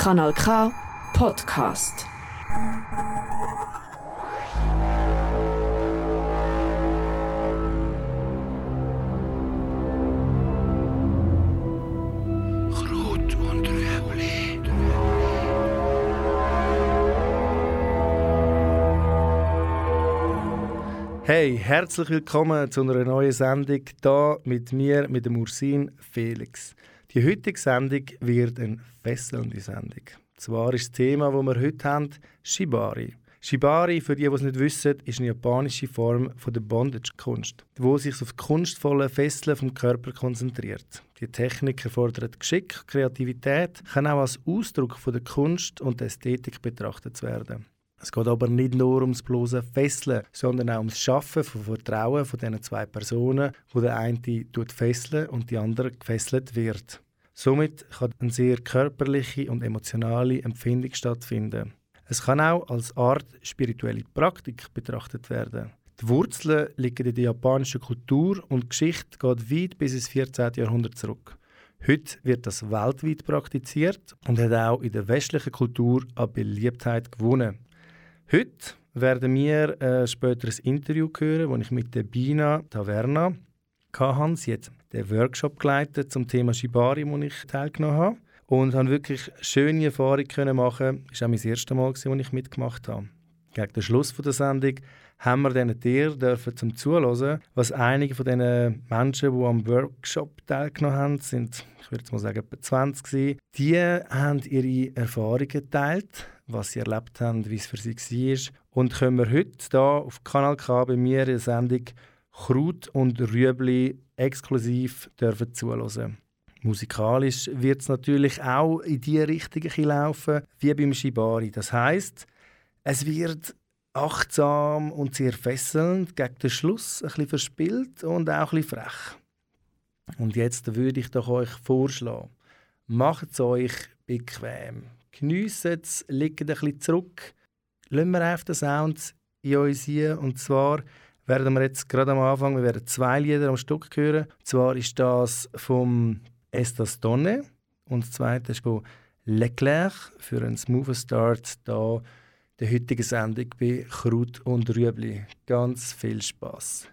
Kanal K Podcast. Hey, herzlich willkommen zu einer neuen Sendung hier mit mir, mit dem Ursin Felix. Die heutige Sendung wird eine fesselnde Sendung. Zwar ist das Thema, das wir heute haben, Shibari. Shibari, für die, die es nicht wissen, ist eine japanische Form von der Bondage-Kunst, wo sich auf kunstvolle Fesseln vom Körper konzentriert. Die Technik erfordert Geschick, Kreativität, kann auch als Ausdruck von der Kunst und der Ästhetik betrachtet werden. Es geht aber nicht nur ums bloße Fesseln, sondern auch ums Schaffen von Vertrauen von diesen zwei Personen, wo der eine tut fesseln und die andere gefesselt wird. Somit kann eine sehr körperliche und emotionale Empfindung stattfinden. Es kann auch als Art spirituelle Praktik betrachtet werden. Die Wurzeln liegen in der japanischen Kultur und die Geschichte geht weit bis ins 14. Jahrhundert zurück. Heute wird das weltweit praktiziert und hat auch in der westlichen Kultur an Beliebtheit gewonnen. Heute werden wir äh, später ein Interview hören, das ich mit der Bina Taverna hatte. Sie hat den Workshop geleitet zum Thema Shibari, wo ich teilgenommen habe. Und habe wirklich schöne Erfahrungen können machen. Das war auch mein erstes Mal, als ich mitgemacht habe. Gegen den Schluss der Sendung haben wir diesen Tier dürfen zum Zuhören, was einige von diesen Menschen, die am Workshop teilgenommen haben, sind, ich würde mal sagen, etwa 20 gewesen, die haben ihre Erfahrungen geteilt, was sie erlebt haben, wie es für sie war. Und können wir heute hier auf Kanal K bei mir in der Sendung Kraut und Rüebli exklusiv dürfen zuhören. Musikalisch wird es natürlich auch in die Richtung laufen, wie beim Shibari. Das heißt, es wird achtsam und sehr fesselnd, gegen den Schluss ein bisschen verspielt und auch ein bisschen frech. Und jetzt würde ich doch euch vorschlagen, macht es euch bequem. Genießt es, legt ein bisschen zurück. Lassen wir einfach den Sound in uns hier. Und zwar werden wir jetzt gerade am Anfang, wir werden zwei Lieder am Stück hören. Und zwar ist das vom Estas Donne und das zweite ist von Leclerc für einen smoothen Start da der heutigen Sendung bei Kraut und Rüebli. Ganz viel Spaß.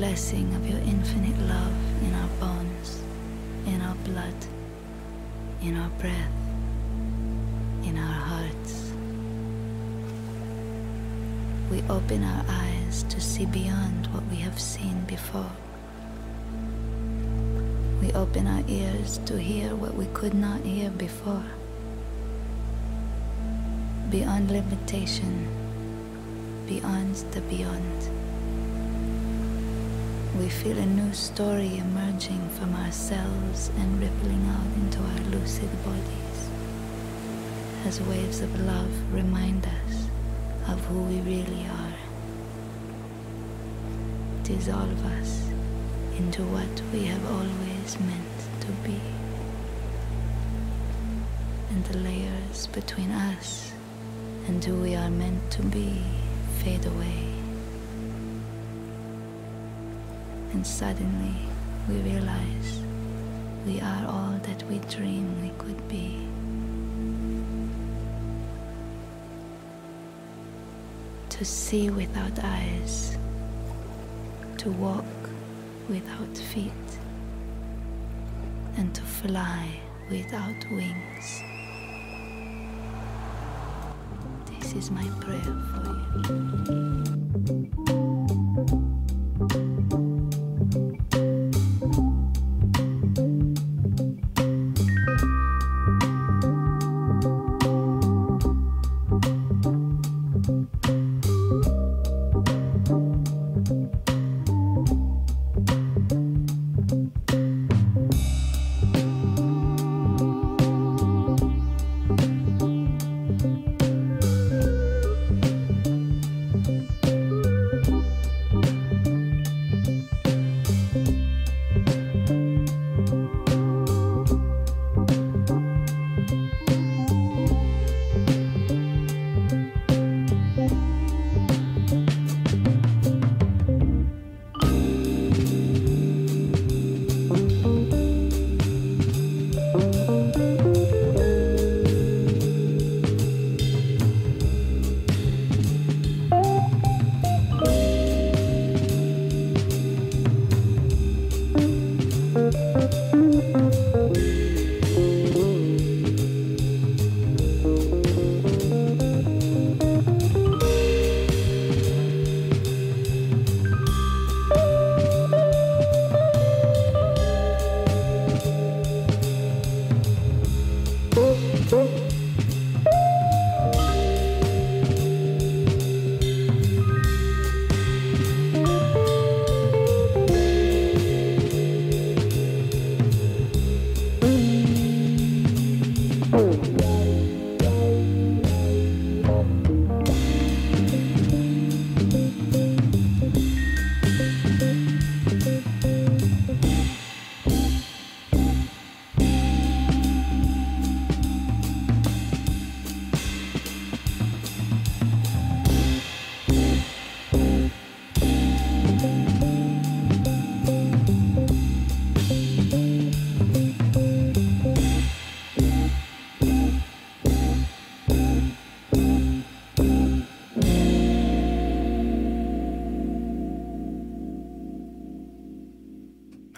Blessing of your infinite love in our bones, in our blood, in our breath, in our hearts. We open our eyes to see beyond what we have seen before. We open our ears to hear what we could not hear before beyond limitation, beyond the beyond. We feel a new story emerging from ourselves and rippling out into our lucid bodies as waves of love remind us of who we really are. Dissolve us into what we have always meant to be. And the layers between us and who we are meant to be fade away. And suddenly we realize we are all that we dream we could be. To see without eyes, to walk without feet, and to fly without wings. This is my prayer for you.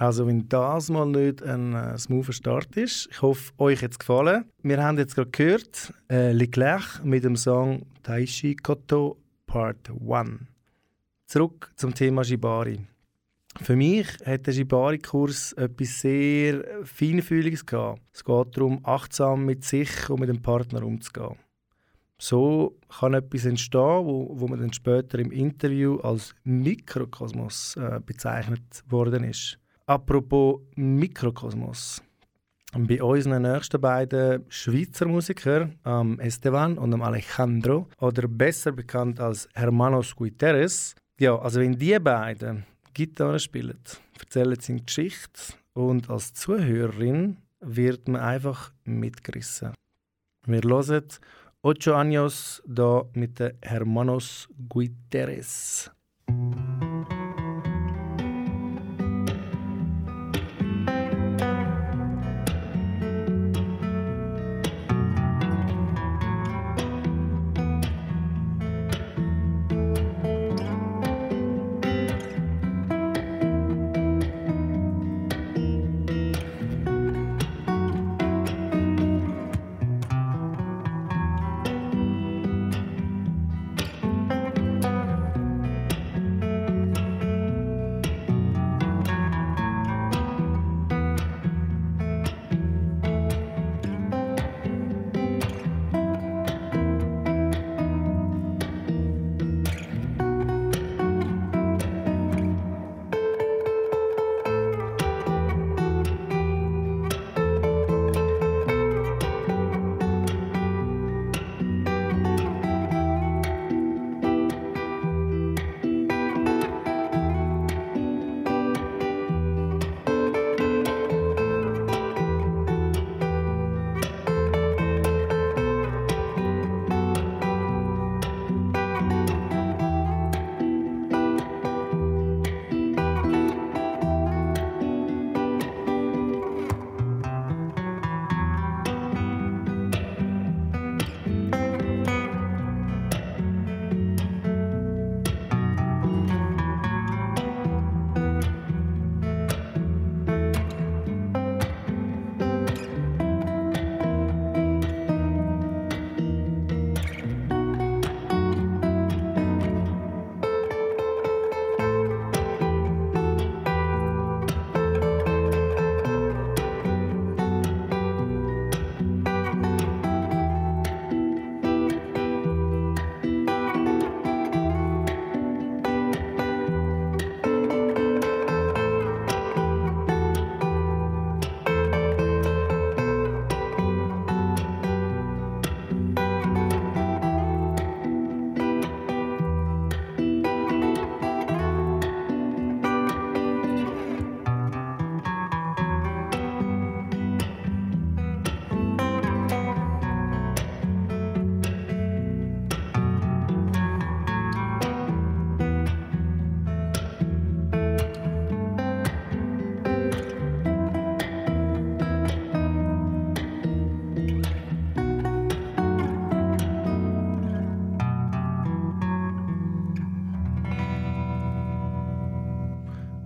Also wenn das mal nicht ein äh, smoother Start ist, ich hoffe, euch hat es gefallen. Wir haben jetzt gerade gehört, äh, Leclerc mit dem Song Taishi Koto Part 1. Zurück zum Thema Shibari. Für mich hat der Shibari-Kurs etwas sehr Feinfühliges gehabt. Es geht darum, achtsam mit sich und mit dem Partner umzugehen. So kann etwas entstehen, wo, wo man dann später im Interview als Mikrokosmos äh, bezeichnet worden ist. Apropos Mikrokosmos. Bei unseren nächsten beiden Schweizer Musikern, Esteban und Alejandro, oder besser bekannt als Hermanos Guiteres, ja, also wenn die beiden Gitarre spielen, erzählen sie eine Geschichte und als Zuhörerin wird man einfach mitgerissen. Wir hören Ocho Años da mit Hermanos Guiteres.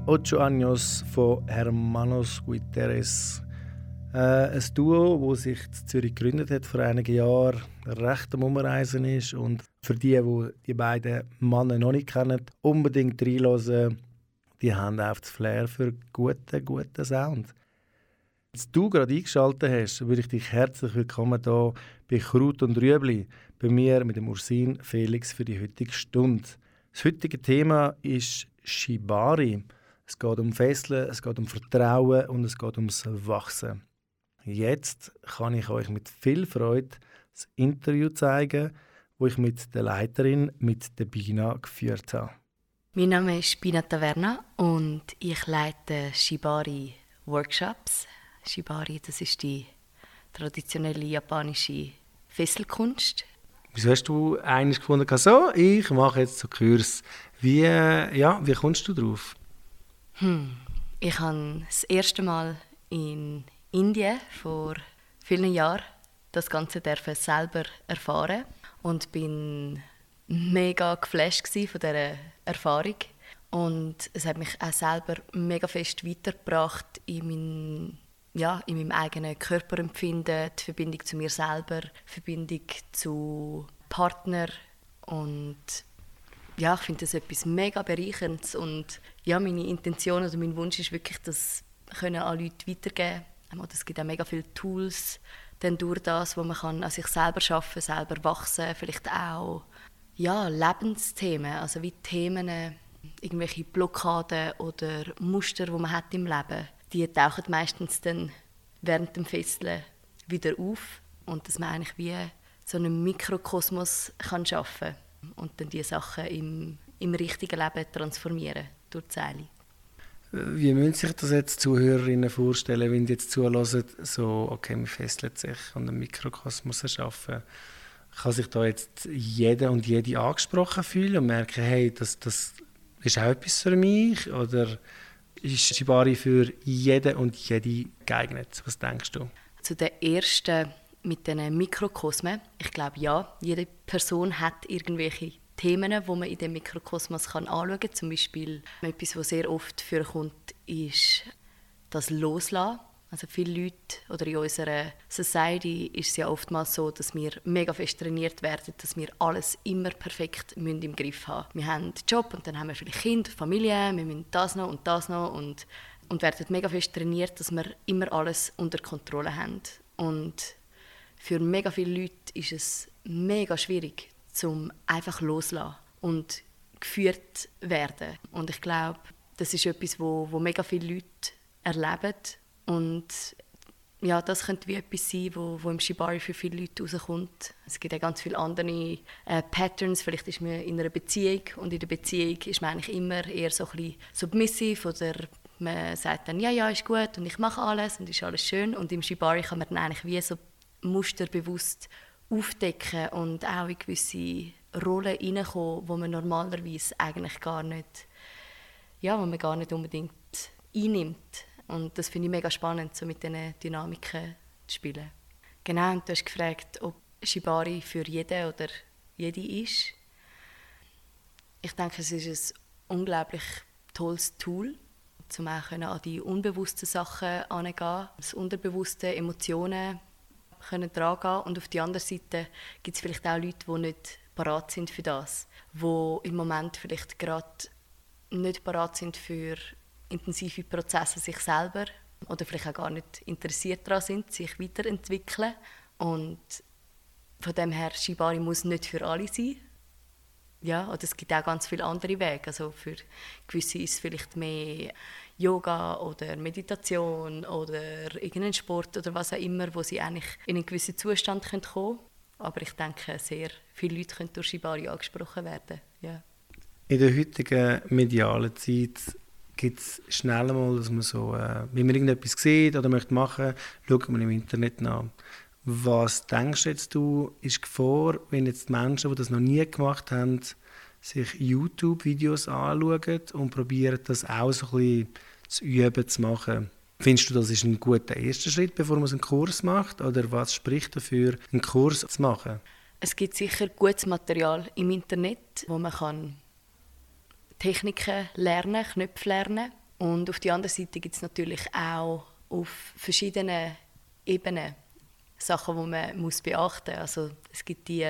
Ocho Años von Hermanos Guiteres. Äh, ein Duo, das sich in Zürich gegründet hat vor einigen Jahren, recht am Umreisen ist und für die, die die beiden Männer noch nicht kennen, unbedingt reinhören. Die haben auch das Flair für guten, guten Sound. Als du gerade eingeschaltet hast, würde ich dich herzlich willkommen hier bei Kraut und Rüebli, bei mir mit dem Ursin Felix für die heutige Stunde. Das heutige Thema ist Shibari. Es geht um Fesseln, es geht um Vertrauen und es geht ums Wachsen. Jetzt kann ich euch mit viel Freude das Interview zeigen, wo ich mit der Leiterin, mit der Bina, geführt habe. Mein Name ist Bina Taverna und ich leite Shibari Workshops. Shibari, das ist die traditionelle japanische Fesselkunst. Wieso hast du eigentlich gefunden, so, ich mache jetzt so Kurs. Wie, ja, wie kommst du drauf? Hm. Ich habe das erste Mal in Indien vor vielen Jahren das Ganze selber erfahren und bin mega geflasht von dieser Erfahrung Und es hat mich auch selber mega fest weitergebracht in, mein, ja, in meinem eigenen Körperempfinden, die Verbindung zu mir selber, die Verbindung zu Partner und ja, ich finde das etwas mega bereicherndes und ja, meine Intention oder mein Wunsch ist wirklich, das können an Leute weitergeben. Und es gibt auch mega viele Tools dann durch das, wo man kann an sich selber schaffen, selber wachsen, vielleicht auch ja, Lebensthemen, also wie Themen, irgendwelche Blockaden oder Muster, die man hat im Leben, die tauchen meistens dann während dem Festeln wieder auf. Und dass man eigentlich wie so einen Mikrokosmos kann schaffen und dann die Sachen im, im richtigen Leben transformieren durch die Seele. Wie müssen sich das jetzt Zuhörerinnen vorstellen, wenn die jetzt zulassen, so, okay, man fesselt sich und einen Mikrokosmos erschaffen? Kann sich da jetzt jeder und jede angesprochen fühlen und merken, hey, das, das ist auch etwas für mich? Oder ist Shibari für jeden und jede geeignet? Was denkst du? Zu der ersten mit den Mikrokosmen. Ich glaube ja, jede Person hat irgendwelche Themen, die man in dem Mikrokosmos kann anschauen kann. Zum Beispiel etwas, was sehr oft vorkommt, ist das Loslassen. Also viele Leute oder in unserer Society ist es ja oftmals so, dass wir mega fest trainiert werden, dass wir alles immer perfekt im Griff haben. Wir haben einen Job und dann haben wir vielleicht Kind, Familie, wir müssen das noch und das noch und, und werden mega fest trainiert, dass wir immer alles unter Kontrolle haben. Und für mega viele Leute ist es mega schwierig, zum einfach loslassen und geführt werden. Und ich glaube, das ist etwas, wo, wo mega viele Leute erleben und ja, das könnte wie etwas sein, wo, wo im Shibari für viele Leute rauskommt. Es gibt auch ganz viele andere äh, Patterns. Vielleicht ist man in einer Beziehung und in der Beziehung ist man eigentlich immer eher so ein submissiv oder man sagt dann, ja, ja, ist gut und ich mache alles und ist alles schön. Und im Shibari kann man dann eigentlich wie so Muster bewusst aufdecken und auch in gewisse Rollen hineinkommen, wo man normalerweise eigentlich gar nicht, ja, wo man gar nicht unbedingt einnimmt. Und das finde ich mega spannend, so mit diesen Dynamiken zu spielen. Genau, und du hast gefragt, ob Shibari für jeden oder jede ist. Ich denke, es ist ein unglaublich tolles Tool, um auch an die unbewussten Sachen heranzugehen, das Unterbewusste, Emotionen können dran gehen und auf der anderen Seite gibt es vielleicht auch Leute, die nicht parat sind für das, wo im Moment vielleicht gerade nicht parat sind für intensive Prozesse sich selber oder vielleicht auch gar nicht interessiert daran sind, sich weiterentwickeln und von dem her Shibari muss nicht für alle sein. Ja, oder es gibt auch ganz viele andere Wege. Also für gewisse ist es vielleicht mehr Yoga oder Meditation oder irgendeinen Sport oder was auch immer, wo sie eigentlich in einen gewissen Zustand kommen können. Aber ich denke, sehr viele Leute können durch Shibari angesprochen werden. Ja. In der heutigen medialen Zeit gibt es schnell mal, dass man so, äh, wenn man irgendetwas sieht oder möchte machen, schaut man im Internet nach. Was denkst jetzt du, ist Gefahr, wenn jetzt Menschen, die das noch nie gemacht haben, sich YouTube-Videos anschauen und probieren, das auch so ein bisschen zu üben, zu machen. Findest du, das ist ein guter erster Schritt, bevor man einen Kurs macht? Oder was spricht dafür, einen Kurs zu machen? Es gibt sicher gutes Material im Internet, wo man kann Techniken lernen, Knöpfe lernen. Und auf der anderen Seite gibt es natürlich auch auf verschiedenen Ebenen Sachen, die man muss beachten muss. Also es gibt die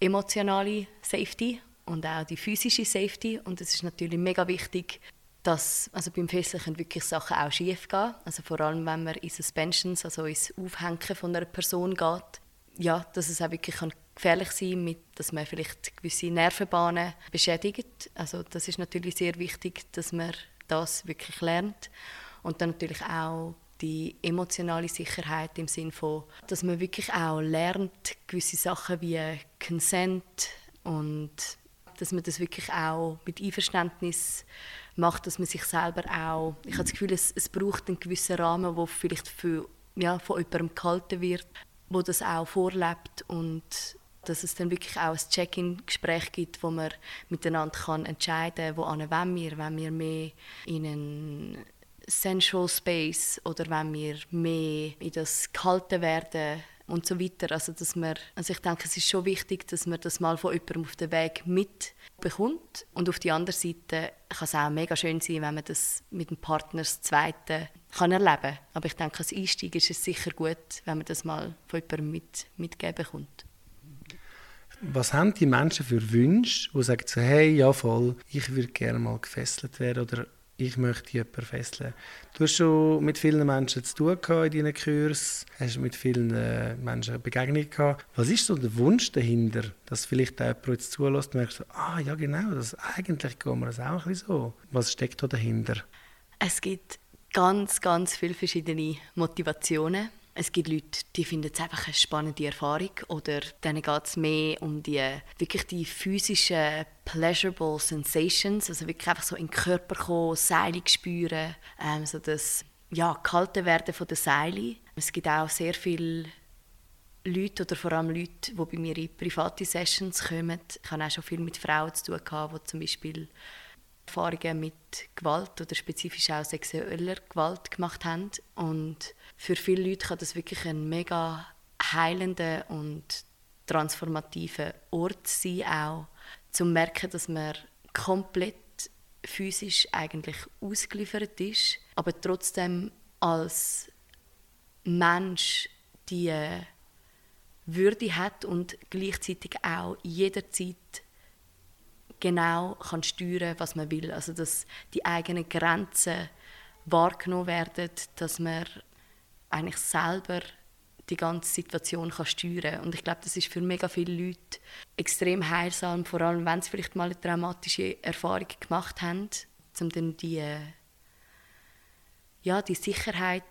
emotionale Safety und auch die physische Safety. Und es ist natürlich mega wichtig, dass also beim Fesseln können wirklich Sachen auch schief gehen. Also vor allem, wenn man in Suspensions, also ins Aufhängen von einer Person geht, ja, dass es auch wirklich gefährlich sein kann, dass man vielleicht gewisse Nervenbahnen beschädigt. Also das ist natürlich sehr wichtig, dass man das wirklich lernt. Und dann natürlich auch die emotionale Sicherheit im Sinne von, dass man wirklich auch lernt, gewisse Sachen wie Consent und dass man das wirklich auch mit Einverständnis macht, dass man sich selber auch, ich habe das Gefühl, es, es braucht einen gewissen Rahmen, wo vielleicht für, ja, von jemandem gehalten wird, wo das auch vorlebt und dass es dann wirklich auch ein Check-in-Gespräch gibt, wo man miteinander kann entscheiden kann, wo wollen wir, wenn wir mehr in einen Sensual Space oder wenn wir mehr in das gehalten werden und so weiter. Also, dass man, also ich denke, es ist schon wichtig, dass man das mal von jemandem auf den Weg mitbekommt. Und auf der anderen Seite kann es auch mega schön sein, wenn man das mit dem Partner das Zweite kann erleben kann. Aber ich denke, als Einstieg ist es sicher gut, wenn man das mal von jemandem mit, mitgeben bekommt. Was haben die Menschen für Wünsche, die sagen so, hey, ja voll, ich würde gerne mal gefesselt werden oder ich möchte jemanden fesseln. Du hast schon mit vielen Menschen zu tun gehabt in deinen Kursen, hast mit vielen äh, Menschen Begegnungen gehabt. Was ist so der Wunsch dahinter, dass vielleicht jemand jetzt zulässt und merkt, ah ja genau, das, eigentlich geht mir das auch ein bisschen so. Was steckt da dahinter? Es gibt ganz, ganz viele verschiedene Motivationen. Es gibt Leute, die finden es einfach eine spannende Erfahrung oder denen geht es mehr um die wirklich die physischen pleasurable sensations, also wirklich einfach so in den Körper kommen, Seile spüren, ähm, so das ja, kalte werden von der Seile. Es gibt auch sehr viele Leute oder vor allem Leute, die bei mir in private Sessions kommen. Ich habe auch schon viel mit Frauen zu tun die zum Beispiel Erfahrungen mit Gewalt oder spezifisch auch sexueller Gewalt gemacht haben. Und für viele Leute kann das wirklich ein mega heilender und transformativer Ort sein, auch zu merken, dass man komplett physisch eigentlich ausgeliefert ist, aber trotzdem als Mensch die Würde hat und gleichzeitig auch jederzeit genau kann steuern, was man will. Also dass die eigenen Grenzen wahrgenommen werden, dass man eigentlich selber die ganze Situation kann steuern kann. Und ich glaube, das ist für mega viele Leute extrem heilsam, vor allem wenn sie vielleicht mal eine traumatische Erfahrung gemacht haben, um dann die, ja, die Sicherheit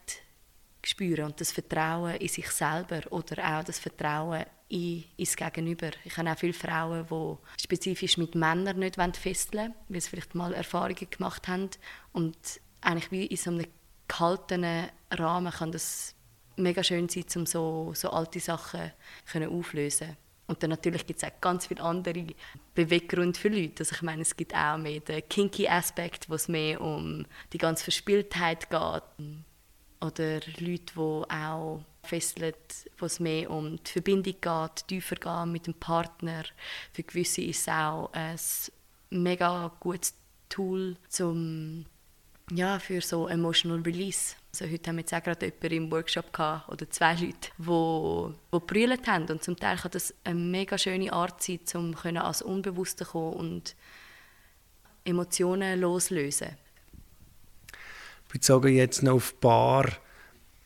zu spüren und das Vertrauen in sich selber oder auch das Vertrauen in, ins Gegenüber. Ich habe auch viele Frauen, die spezifisch mit Männern nicht fesseln wollen, weil sie vielleicht mal Erfahrungen gemacht haben. Und eigentlich wie in so einem gehaltenen Rahmen kann das mega schön sein, um so, so alte Sachen auflösen und dann natürlich gibt es auch ganz viele andere Beweggründe für Leute. Also ich meine, es gibt auch mehr den kinky Aspekt, wo es mehr um die ganze Verspieltheit geht. Oder Leute, die auch fesseln, wo es mehr um die Verbindung geht, tiefer gehen mit dem Partner. Für gewisse ist es auch ein mega gutes Tool zum ja, für so Emotional Release. Also heute haben wir jetzt auch gerade jemanden im Workshop gehabt, oder zwei Leute, die, die gebrüllt haben. Und zum Teil kann das eine mega schöne Art sein, um als Unbewusste zu kommen und Emotionen loslösen. Bezogen jetzt noch auf Bar,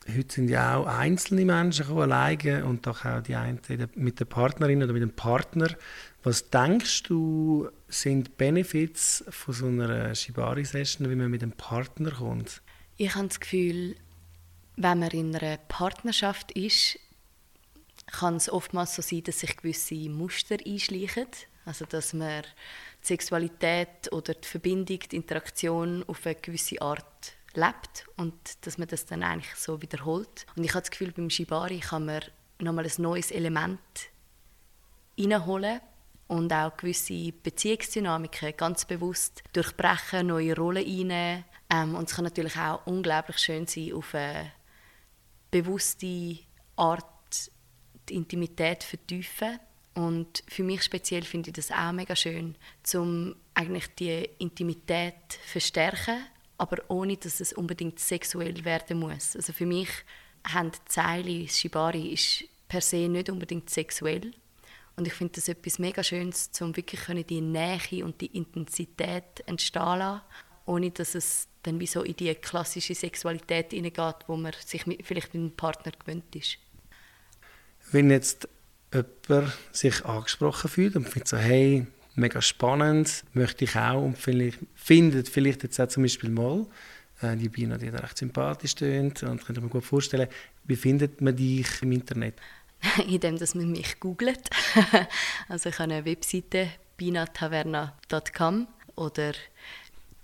heute sind ja auch einzelne Menschen gekommen, alleine und doch auch die einen mit der Partnerin oder mit dem Partner. Was denkst du, sind Benefits von so einer Shibari-Session, wie man mit einem Partner kommt? Ich habe das Gefühl, wenn man in einer Partnerschaft ist, kann es oftmals so sein, dass sich gewisse Muster einschleichen. Also dass man die Sexualität oder die Verbindung, die Interaktion auf eine gewisse Art lebt und dass man das dann eigentlich so wiederholt. Und ich habe das Gefühl, beim Shibari kann man nochmal ein neues Element reinholen und auch gewisse Beziehungsdynamiken ganz bewusst durchbrechen, neue Rollen einnehmen. Ähm, und es kann natürlich auch unglaublich schön sein, auf eine bewusste Art die Intimität vertiefen. Und für mich speziell finde ich das auch mega schön, um eigentlich die Intimität zu verstärken aber ohne, dass es unbedingt sexuell werden muss. Also für mich haben die Zeile Shibari ist per se nicht unbedingt sexuell. Und ich finde das etwas mega Schönes, um wirklich die Nähe und die Intensität entstehen lassen, ohne dass es dann wie so in die klassische Sexualität hineingeht, wo man sich mit, vielleicht mit einem Partner gewöhnt ist. Wenn jetzt jemand sich angesprochen fühlt und findet so, hey, mega spannend, möchte ich auch und vielleicht, findet vielleicht jetzt auch zum Beispiel mal, äh, die Bina, die recht sympathisch tönt und könnte mir gut vorstellen, wie findet man dich im Internet? Indem, dass man mich googelt. also ich habe eine Webseite binataverna.com oder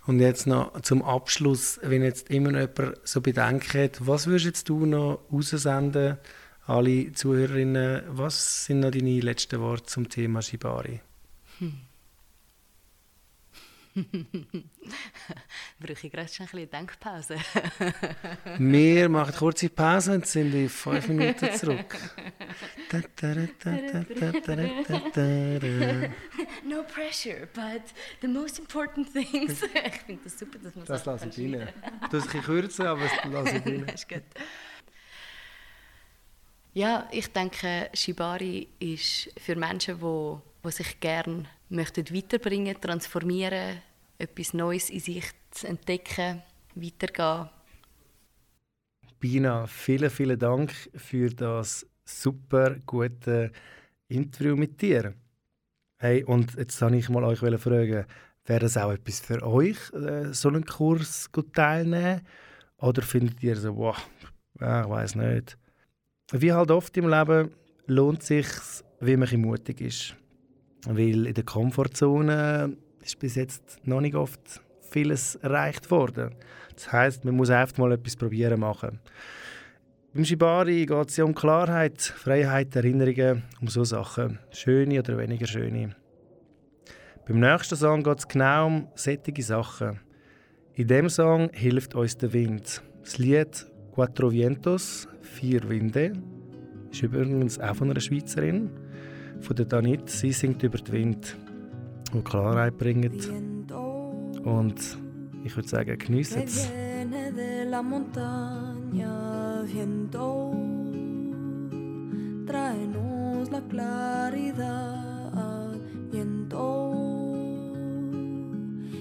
und jetzt noch zum Abschluss, wenn jetzt immer noch jemand so Bedenken hat, was würdest du noch raussenden, alle Zuhörerinnen, was sind noch deine letzten Worte zum Thema Shibari? Hm. Brauche ich gerade schon ein bisschen Denkpause? Wir machen kurze Pause und sind in fünf Minuten zurück. no pressure, but the most important things. ich finde das super, dass man das Das lasse ich rein. Du hast ein kürzer, aber das lasse ich rein. ist gut. Ja, ich denke, Shibari ist für Menschen, die, die sich gerne möchten weiterbringen, transformieren, etwas Neues in sich zu entdecken, weitergehen. Bina, vielen, vielen Dank für das super gute Interview mit dir. Hey, und jetzt wollte ich mal euch fragen, wäre das auch etwas für euch, äh, so einen Kurs teilnehmen? Oder findet ihr so, wow, ich weiß nicht. Wie halt oft im Leben lohnt es sich, wie man mutig ist. Weil in der Komfortzone ist bis jetzt noch nicht oft vieles erreicht worden. Das heißt, man muss einfach mal etwas probieren machen. Beim Shibari geht es ja um Klarheit, Freiheit, Erinnerungen, um so Sachen. Schöne oder weniger schöne. Beim nächsten Song geht es genau um solche Sachen. In dem Song hilft uns der Wind. Das Lied Quattro Vientos, Vier Winde, ist übrigens auch von einer Schweizerin, von der Danit. Sie singt über den Wind, die Klarheit bringt. Und ich würde sagen, geniessen es. de la claridad, viento,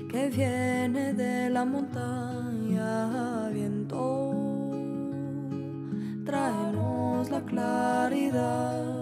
que viene de la montaña, viento, tráenos la claridad.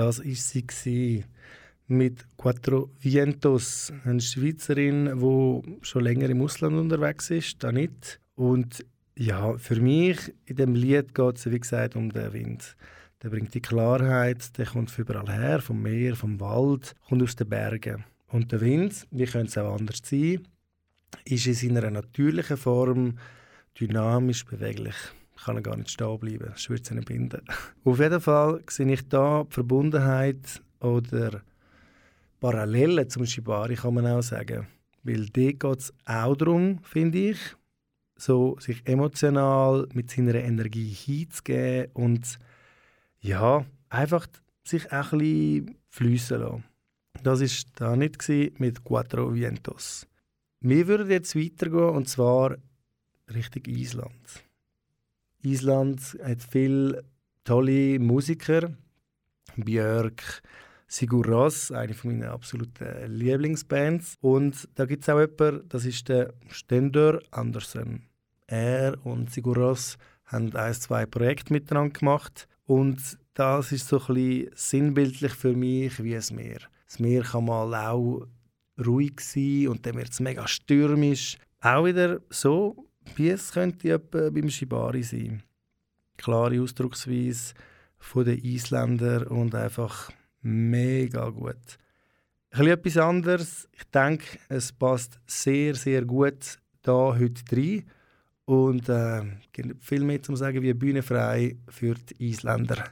Das ist sie gewesen. mit Quattro Vientos, eine Schweizerin, die schon länger im Ausland unterwegs ist, Danit. Und ja, für mich in dem Lied geht es, wie gesagt, um den Wind. Der bringt die Klarheit, der kommt überall her, vom Meer, vom Wald, kommt aus den Bergen. Und der Wind, wie könnte es auch anders sein, ist in seiner natürlichen Form dynamisch, beweglich. Kann er gar nicht stehen bleiben, das würde nicht binden. Auf jeden Fall sehe ich da die Verbundenheit oder Parallelen zum Shibari, kann man auch sagen. Weil dort geht es auch darum, finde ich, so sich emotional mit seiner Energie hinzugeben und ja, einfach sich auch ein bisschen fliessen lassen. Das war da nicht mit Quattro Vientos. Wir würden jetzt weitergehen und zwar Richtung Island. Island hat viele tolle Musiker. Björk, Sigur Rós, eine meiner absoluten Lieblingsbands. Und da gibt es auch jemanden, das ist der Stender Andersen. Er und Sigur Rós haben ein, zwei Projekte miteinander gemacht. Und das ist so ein bisschen sinnbildlich für mich wie das Meer. Das Meer kann mal auch ruhig sein und dann wird es mega stürmisch. Auch wieder so, wie es könnte etwa beim Shibari sein. Klare Ausdrucksweise von den Isländern und einfach mega gut. Ein etwas anderes. Ich denke, es passt sehr, sehr gut da heute rein. Und äh, viel mehr zu sagen wie Bühne frei für die Isländer.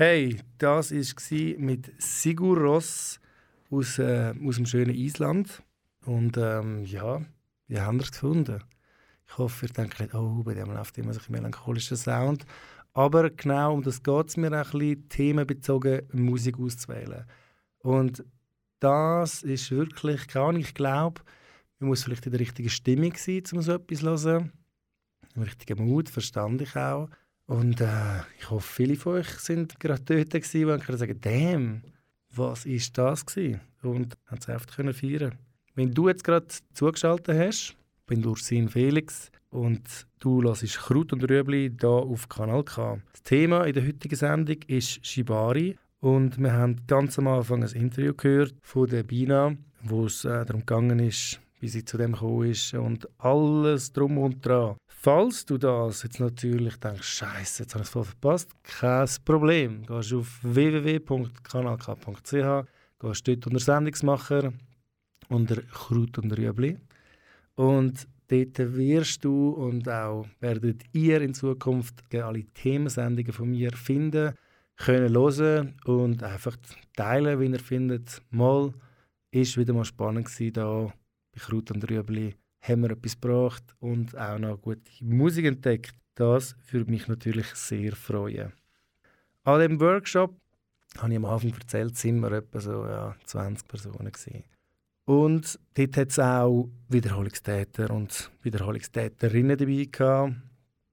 Hey, das war mit Sigur Ross aus, äh, aus dem schönen Island. Und ähm, ja, wie haben wir es gefunden? Ich hoffe, ihr denkt nicht, oh, bei dem läuft immer so ein melancholischer Sound. Aber genau um das geht es mir auch ein bisschen, themenbezogen Musik auszuwählen. Und das ist wirklich, gar nicht, ich glaube, man muss vielleicht in der richtigen Stimmung sein, um so etwas zu hören. Im richtigen Mut, verstand ich auch. Und äh, ich hoffe, viele von euch sind gerade dort gewesen, und können sagen, damn, was ist das gewesen? Und haben es einfach können feiern. Wenn du jetzt gerade zugeschaltet hast, bin Ursin Felix und du hörst Kraut und Rüebli hier auf Kanal K. Das Thema in der heutigen Sendung ist Shibari und wir haben ganz am Anfang ein Interview gehört von der Bina, wo es äh, darum gegangen ist, wie sie zu dem gekommen ist und alles drum und dran. Falls du das jetzt natürlich denkst, Scheiße, jetzt habe ich es voll verpasst, kein Problem. Gehst auf www.kanalk.ch, gehst dort unter Sendungsmacher, unter Kraut und Rüebli und dort wirst du und auch werdet ihr in Zukunft alle Themensendungen von mir finden, können hören und einfach teilen, wie ihr findet. Mal ist wieder mal spannend da bei Kraut und Rüebli haben wir etwas gebracht und auch noch gute Musik entdeckt. Das würde mich natürlich sehr freuen. An dem Workshop habe ich am Anfang erzählt, sind wir etwa so ja, 20 Personen gewesen. Und dort hat es auch Wiederholungstäter und Wiederholungstäterinnen dabei gehabt.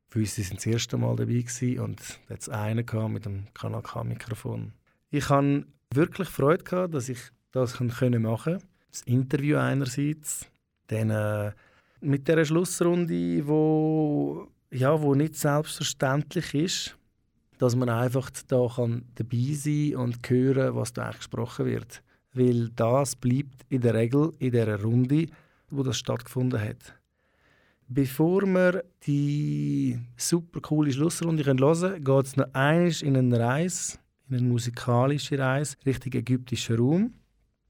Für uns waren sie das erste Mal dabei gewesen und da hat es einen mit dem Kanal K-Mikrofon. Ich hatte wirklich Freude, gehabt, dass ich das machen konnte. Das Interview einerseits, dann äh, mit der Schlussrunde, wo, ja, wo nicht selbstverständlich ist, dass man einfach da kann dabei sein und hören, was da eigentlich gesprochen wird. Weil das bleibt in der Regel in der Runde, wo das stattgefunden hat. Bevor wir die super coole Schlussrunde hören können, geht es noch einmal in eine Reise, in eine musikalische Reise, Richtung ägyptischen Raum.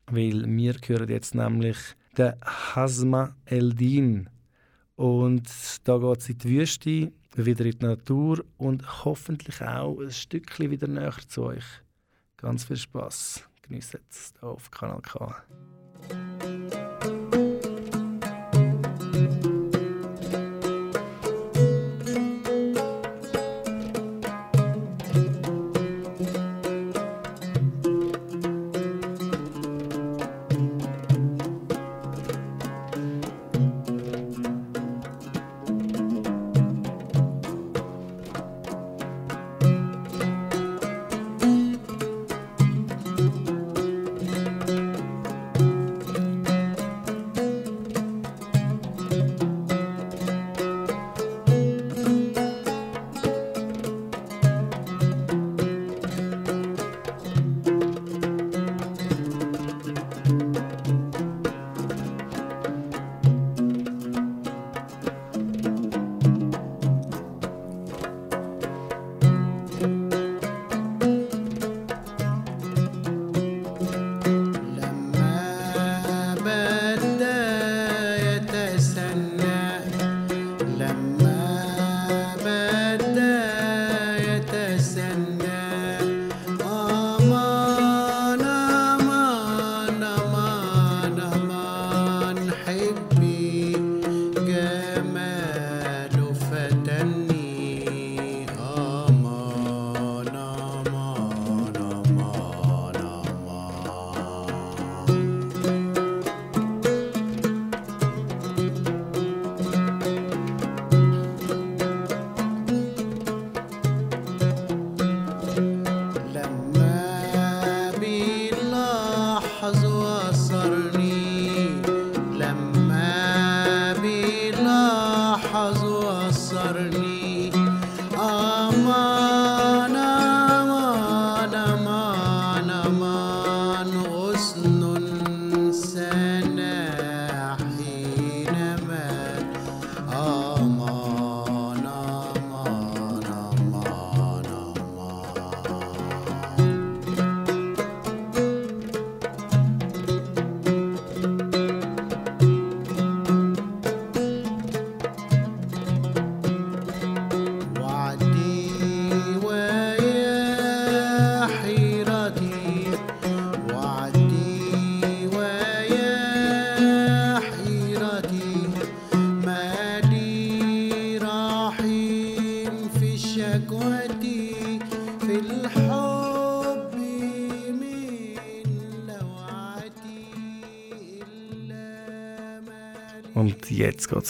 Weil wir hören jetzt nämlich den Hasma Eldin. Und da geht es in die Wüste, wieder in die Natur und hoffentlich auch ein Stückchen wieder näher zu euch. Ganz viel Spaß. Genießt es auf Kanal K.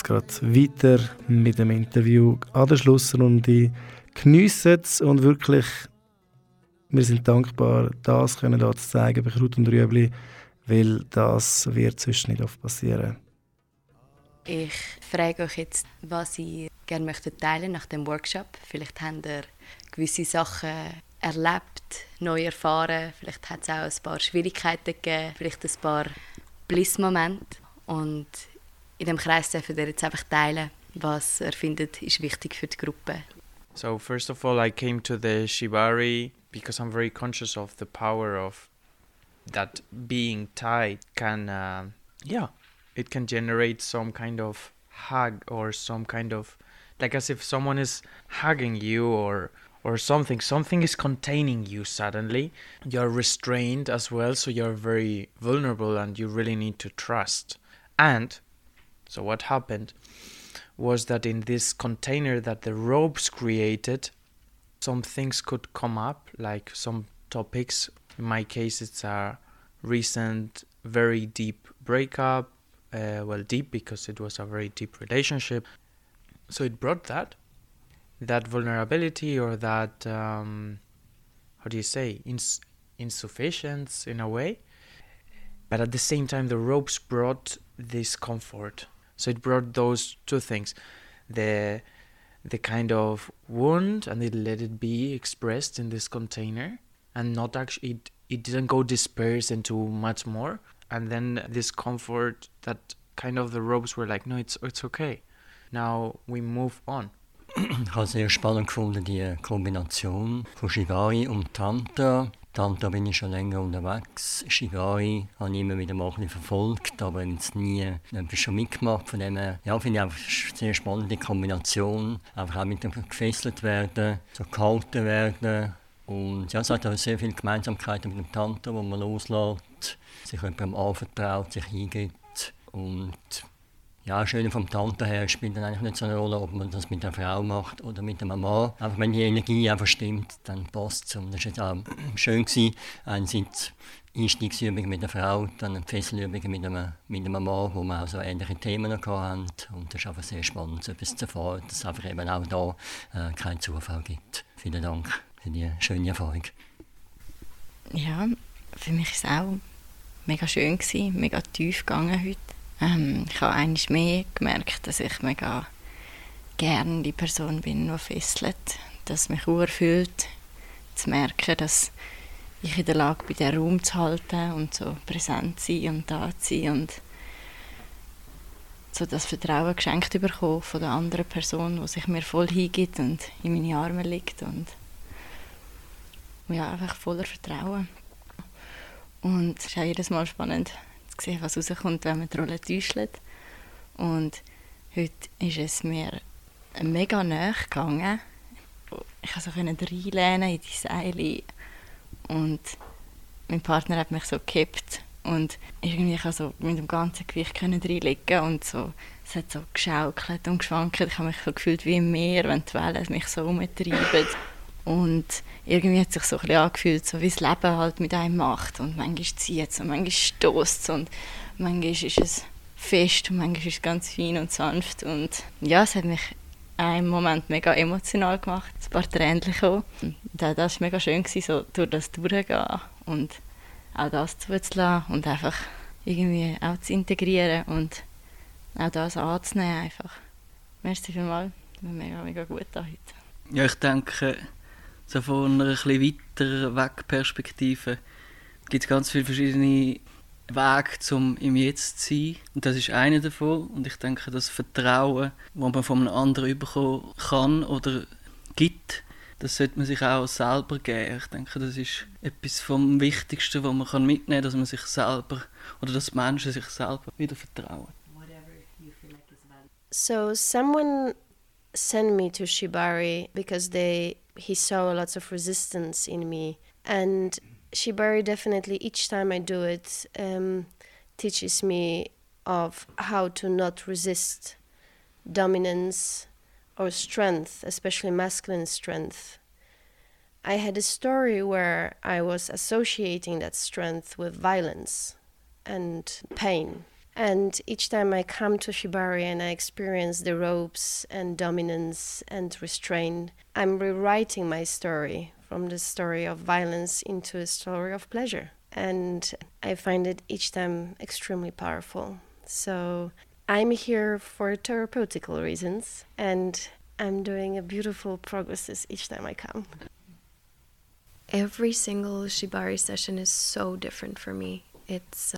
geht es gerade weiter mit dem Interview an der Schlussrunde. Geniessen es und wirklich, wir sind dankbar, das können hier zu zeigen bei Kraut und Rüebli, weil das wird sonst nicht oft passieren. Ich frage euch jetzt, was ihr gerne möchtet teilen nach dem Workshop. Vielleicht habt ihr gewisse Sachen erlebt, neu erfahren. Vielleicht hat es auch ein paar Schwierigkeiten gegeben, vielleicht ein paar Bliss-Momente. Und in dem Kreis dürft ihr jetzt einfach teilen, was ihr findet, ist wichtig für die Gruppe. So first of all, I came to the shibari because I'm very conscious of the power of that being tied can, uh, yeah, it can generate some kind of hug or some kind of like as if someone is hugging you or or something. Something is containing you suddenly. You're restrained as well, so you're very vulnerable and you really need to trust. And so what happened was that in this container that the ropes created, some things could come up, like some topics. In my case, it's a recent, very deep breakup. Uh, well, deep because it was a very deep relationship. So it brought that, that vulnerability or that, um, how do you say, ins- insufficiency in a way. But at the same time, the ropes brought this comfort. So it brought those two things, the the kind of wound, and it let it be expressed in this container, and not actually it it didn't go dispersed into much more. And then this comfort that kind of the ropes were like, no, it's it's okay. Now we move on. Ich habe sehr spannend gefunden, die Kombination von Shibari und Tantra. Tantra bin ich schon länger unterwegs. Shibari habe ich immer wieder mal ein bisschen verfolgt, aber jetzt nie etwas schon mitgemacht. Von dem ja, finde ich eine sehr spannende Kombination. Einfach auch mit dem gefesselt werden, so gehalten werden. Und ja, es hat auch sehr viele Gemeinsamkeiten mit dem Tantra, wo man loslässt, sich jemandem anvertraut, sich hingibt. Und ja, das Schöne vom Tantra her spielt dann eigentlich nicht so eine Rolle, ob man das mit einer Frau macht oder mit einem Mann. Einfach wenn die Energie einfach stimmt, dann passt es. Und das war jetzt auch schön. Gewesen. Einerseits Einstiegsübungen mit einer Frau, dann Fesselübungen mit einem, mit einem Mann, wo wir auch so ähnliche Themen hatten. Und das ist einfach sehr spannend, so etwas zu erfahren, dass es einfach eben auch da äh, keinen Zufall gibt. Vielen Dank für die schöne Erfahrung. Ja, für mich war es auch mega schön, gewesen, mega tief gegangen heute. Ähm, ich habe eigentlich mehr gemerkt, dass ich mega gerne die Person bin, die fesselt. Dass mich urfühlt, zu merken, dass ich in der Lage bin, den Raum zu halten und so präsent zu sein und da zu sein und so das Vertrauen geschenkt bekommen von der anderen Person, die sich mir voll hingibt und in meine Arme liegt und ja, einfach voller Vertrauen. Und es ist auch jedes Mal spannend zu was rauskommt, wenn man die Rolle täuscht. Und heute ist es mir mega nahe gegangen. Ich konnte so reinlehnen in die Seile und mein Partner hat mich so gekippt und irgendwie konnte so mit dem ganzen Gewicht reinlegen und so, es hat so geschaukelt und geschwankt. Ich habe mich so gefühlt wie im Meer, wenn die Wellen mich so umtreiben. Und irgendwie hat es sich so ein bisschen angefühlt, so wie das Leben halt mit einem macht. Und manchmal zieht es und manchmal stößt es und manchmal ist es fest und manchmal ist es ganz fein und sanft. Und ja, es hat mich einen Moment mega emotional gemacht, ein paar Tränen gekommen. Das war mega schön, so durch das durchzugehen und auch das zuzulassen und einfach irgendwie auch zu integrieren und auch das anzunehmen einfach. Merci vielmals, mega, mega gut da heute. Ja, ich denke, so von einer etwas weiter weg Perspektive gibt es ganz viele verschiedene Wege, um im Jetzt zu sein. Und das ist einer davon. Und ich denke, das Vertrauen, das man von einem anderen bekommen kann oder gibt, das sollte man sich auch selber geben. Ich denke, das ist etwas vom Wichtigsten, was man mitnehmen kann, dass man sich selber oder dass Menschen sich selber wieder vertrauen. So someone sent me to Shibari because they he saw lots of resistance in me, and Shibari definitely each time I do it um, teaches me of how to not resist dominance or strength, especially masculine strength. I had a story where I was associating that strength with violence and pain. And each time I come to Shibari and I experience the ropes and dominance and restraint, I'm rewriting my story from the story of violence into a story of pleasure. And I find it each time extremely powerful. So I'm here for therapeutical reasons and I'm doing a beautiful progresses each time I come. Every single shibari session is so different for me. It's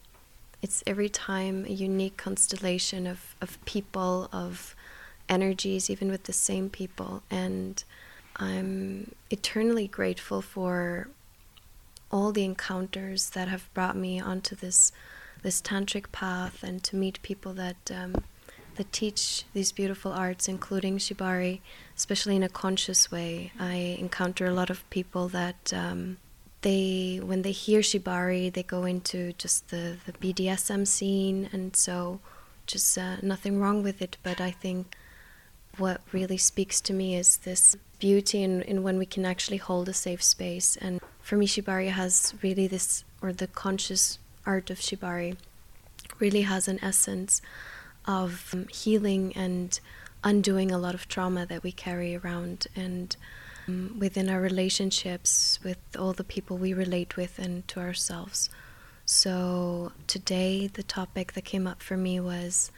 it's every time a unique constellation of, of people, of energies, even with the same people. And I'm eternally grateful for all the encounters that have brought me onto this this tantric path and to meet people that um, that teach these beautiful arts, including shibari, especially in a conscious way. I encounter a lot of people that um, they, when they hear shibari, they go into just the, the BDSM scene, and so just uh, nothing wrong with it. But I think what really speaks to me is this beauty in, in when we can actually hold a safe space. And for me, shibari has really this, or the conscious art of shibari, really has an essence of um, healing and undoing a lot of trauma that we carry around and Um, within our relationships with all the people we relate with and to ourselves. So today the topic that came up for me was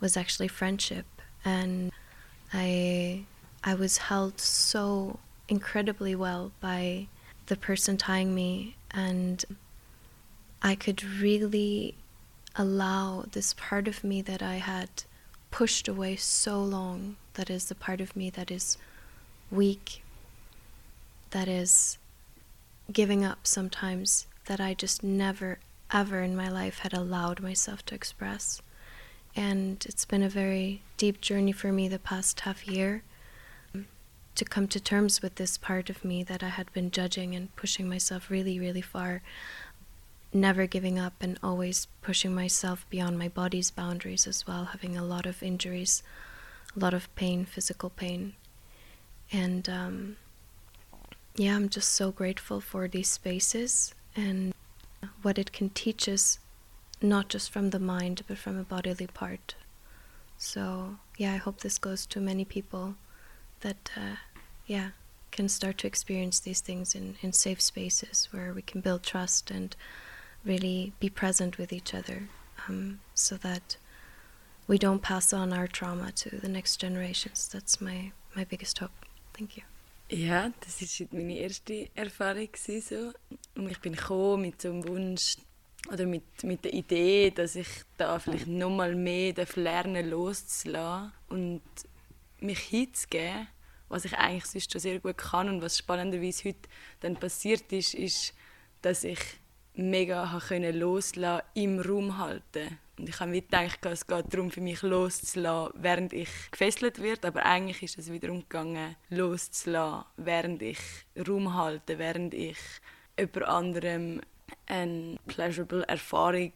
was actually friendship. And i i was held so incredibly well by the person tying me. And i could really allow this part of me that I had pushed away so long, that is the part of me that is weak, that is giving up sometimes, that I just never, ever in my life had allowed myself to express. And it's been a very deep journey for me the past half year um, to come to terms with this part of me that I had been judging and pushing myself really, really far never giving up and always pushing myself beyond my body's boundaries as well, having a lot of injuries, a lot of pain, physical pain. And um, yeah, I'm just so grateful for these spaces and what it can teach us, not just from the mind, but from a bodily part. So yeah, I hope this goes to many people that, uh, yeah, can start to experience these things in, in safe spaces where we can build trust and really be present with each other um, so that we don't pass on our trauma to the next generations. That's my, my biggest hope. Thank you. Ja, das war meine erste Erfahrung. So. Und ich bin mit so einem Wunsch oder mit, mit der Idee, dass ich da vielleicht noch mal mehr lernen loszulassen und mich hinzugeben, was ich eigentlich sonst schon sehr gut kann. Und was spannenderweise heute dann passiert ist, ist, dass ich mega loslassen im Raum halten. Und ich habe gedacht, es geht darum, für mich loszulassen, während ich gefesselt werde. Aber eigentlich ist es wiederum gegangen, loszulassen, während ich Raum halte, während ich jemand anderem eine pleasurable Erfahrung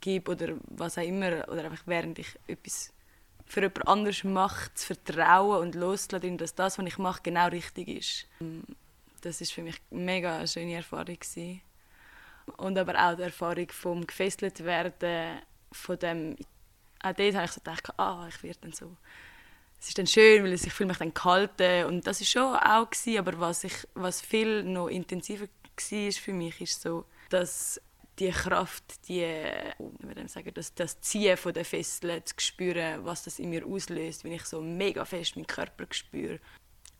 gebe oder was auch immer. Oder einfach während ich etwas für jemand anderes mache, zu vertrauen und loszulassen, dass das, was ich mache, genau richtig ist. Das ist für mich eine mega schöne Erfahrung. Gewesen. Und aber auch die Erfahrung vom gefesselt werden, von dem, auch dort habe ich so gedacht, ah, ich werde dann so, es ist dann schön, weil ich fühle mich dann gehalten. Und das ist schon auch gewesen, aber was, ich, was viel noch intensiver war für mich, ist so, dass die Kraft, die, wie sagen, das, das Ziehen von der Fesseln zu spüren, was das in mir auslöst, wenn ich so mega fest meinen Körper spüre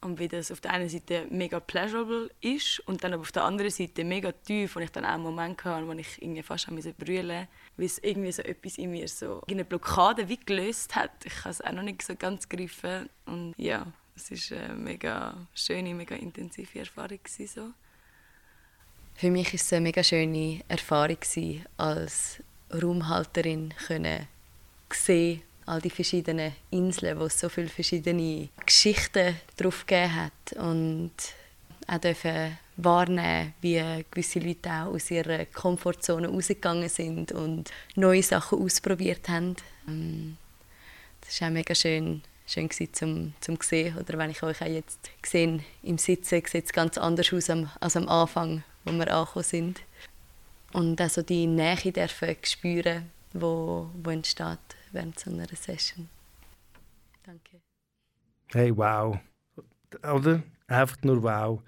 und wie das auf der einen Seite mega pleasurable ist und dann aber auf der anderen Seite mega tief, wo ich dann auch einen Moment hatte, wo ich irgendwie fast brüllen musste, weil es irgendwie so etwas in mir so eine Blockade wie gelöst hat. Ich kann es auch noch nicht so ganz greifen und ja, es war eine mega schöne, mega intensive Erfahrung so. Für mich war es eine mega schöne Erfahrung als Raumhalterin können sehen all die verschiedenen Inseln, wo es so viele verschiedene Geschichten drauf gegeben hat und auch dürfen wahrnehmen, wie gewisse Leute auch aus ihrer Komfortzone rausgegangen sind und neue Sachen ausprobiert haben. Ähm, das war auch mega schön, schön zum, zum sehen. Oder wenn ich euch auch jetzt sehe, im Sitzen, sieht es ganz anders aus als am Anfang, wo wir angekommen sind. Und also die Nähe dürfen spüren wo, wo entsteht während so einer Session. Danke. Hey, wow. Oder? Einfach nur wow.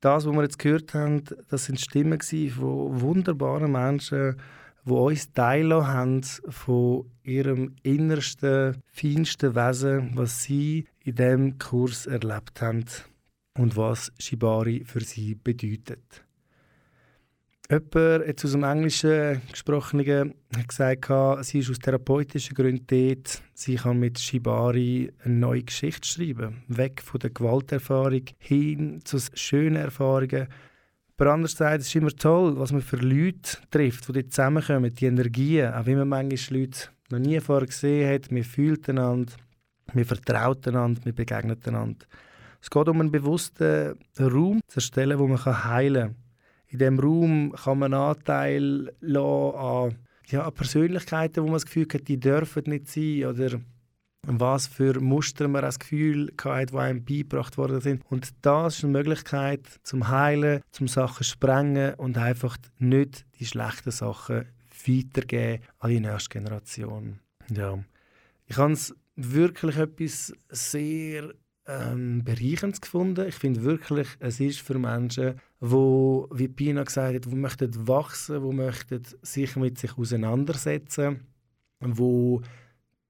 Das, was wir jetzt gehört haben, das sind Stimmen von wunderbaren Menschen, die uns teilen haben von ihrem innersten, feinsten Wesen, was sie in diesem Kurs erlebt haben und was Shibari für sie bedeutet. Jemand jetzt aus dem Englischen gesprochenen hat gesagt, sie ist aus therapeutischen Gründen dort. Sie kann mit Shibari eine neue Geschichte schreiben. Weg von der Gewalterfahrung hin zu schönen Erfahrungen. Aber andererseits ist es immer toll, was man für Leute trifft, die dort zusammenkommen, die Energien. Auch wenn man manchmal Leute noch nie vorher gesehen hat, man fühlt einander, man vertraut einander, man begegnet einander. Es geht um einen bewussten Raum zu erstellen, wo man heilen kann. In diesem Raum kann man Anteil an, ja, an Persönlichkeiten, wo man das Gefühl hat, die dürfen nicht sein oder was für Muster man das Gefühl hat, die einem beigebracht worden sind. Und das ist eine Möglichkeit zum Heilen, zum Sachen sprengen und einfach nicht die schlechten Sachen weitergeben an die nächste Generation. Ja. Ich habe es wirklich etwas sehr ähm, bereichernd gefunden. Ich finde wirklich, es ist für Menschen, wo, wie Pina gesagt hat, die möchten wachsen, die möchten sich mit sich auseinandersetzen, wo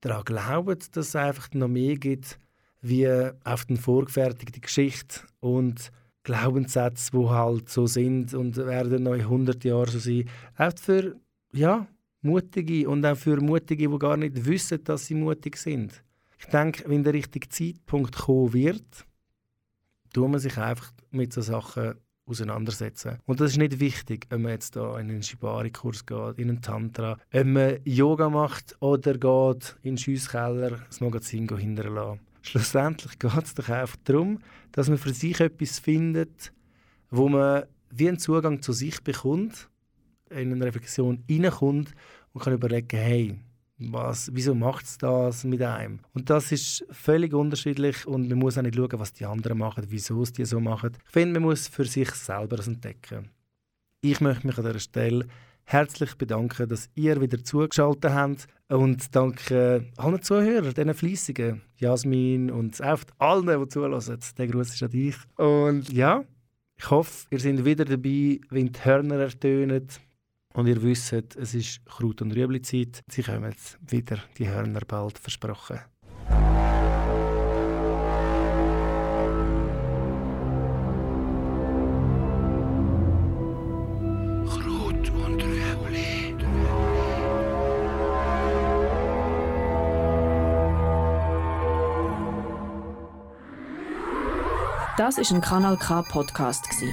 daran glauben, dass es einfach noch mehr gibt, wie auf den vorgefertigte Geschichte und Glaubenssätze, die halt so sind und werden noch in 100 Jahren so sein. Auch für ja, Mutige und auch für Mutige, die gar nicht wissen, dass sie mutig sind. Ich denke, wenn der richtige Zeitpunkt kommen wird, tut man sich einfach mit so Sachen auseinandersetzen. Und das ist nicht wichtig, ob man jetzt da in einen Shibari-Kurs geht, in einen Tantra, ob man Yoga macht oder geht in den Schiesskeller das Magazin hinterlassen. Schlussendlich geht es doch einfach darum, dass man für sich etwas findet, wo man wie einen Zugang zu sich bekommt, in eine Reflexion hineinkommt und kann überlegen, hey, was, wieso macht es das mit einem? Und das ist völlig unterschiedlich und man muss auch nicht schauen, was die anderen machen, wieso es die so machen. Ich finde, man muss für sich selber das entdecken. Ich möchte mich an dieser Stelle herzlich bedanken, dass ihr wieder zugeschaltet habt und danke allen Zuhörern, diesen Fleissigen, Jasmin und auch allen, die zulassen. Der Gruß ist an dich. Und ja, ich hoffe, ihr seid wieder dabei, wenn die Hörner ertönen und ihr wisst, es ist Kraut- und Rüebli-Zeit. Sie kommen wieder, die Hörner bald, versprochen. Kraut und Rüebli. Das ist ein Kanal K Podcast gsi.